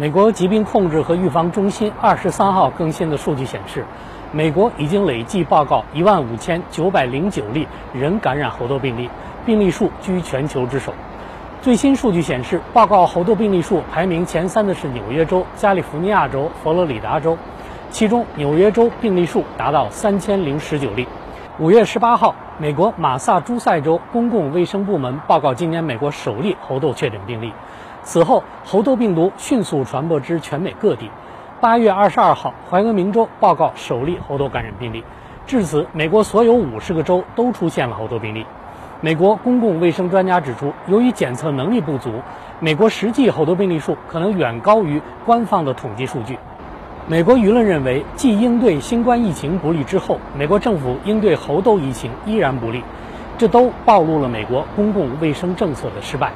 美国疾病控制和预防中心二十三号更新的数据显示，美国已经累计报告一万五千九百零九例人感染猴痘病例，病例数居全球之首。最新数据显示，报告猴痘病例数排名前三的是纽约州、加利福尼亚州、佛罗里达州，其中纽约州病例数达到三千零十九例。五月十八号，美国马萨诸塞州公共卫生部门报告今年美国首例猴痘确诊病例。此后，猴痘病毒迅速传播至全美各地。八月二十二号，怀俄明州报告首例猴痘感染病例。至此，美国所有五十个州都出现了猴痘病例。美国公共卫生专家指出，由于检测能力不足，美国实际猴痘病例数可能远高于官方的统计数据。美国舆论认为，继应对新冠疫情不利之后，美国政府应对猴痘疫情依然不利，这都暴露了美国公共卫生政策的失败。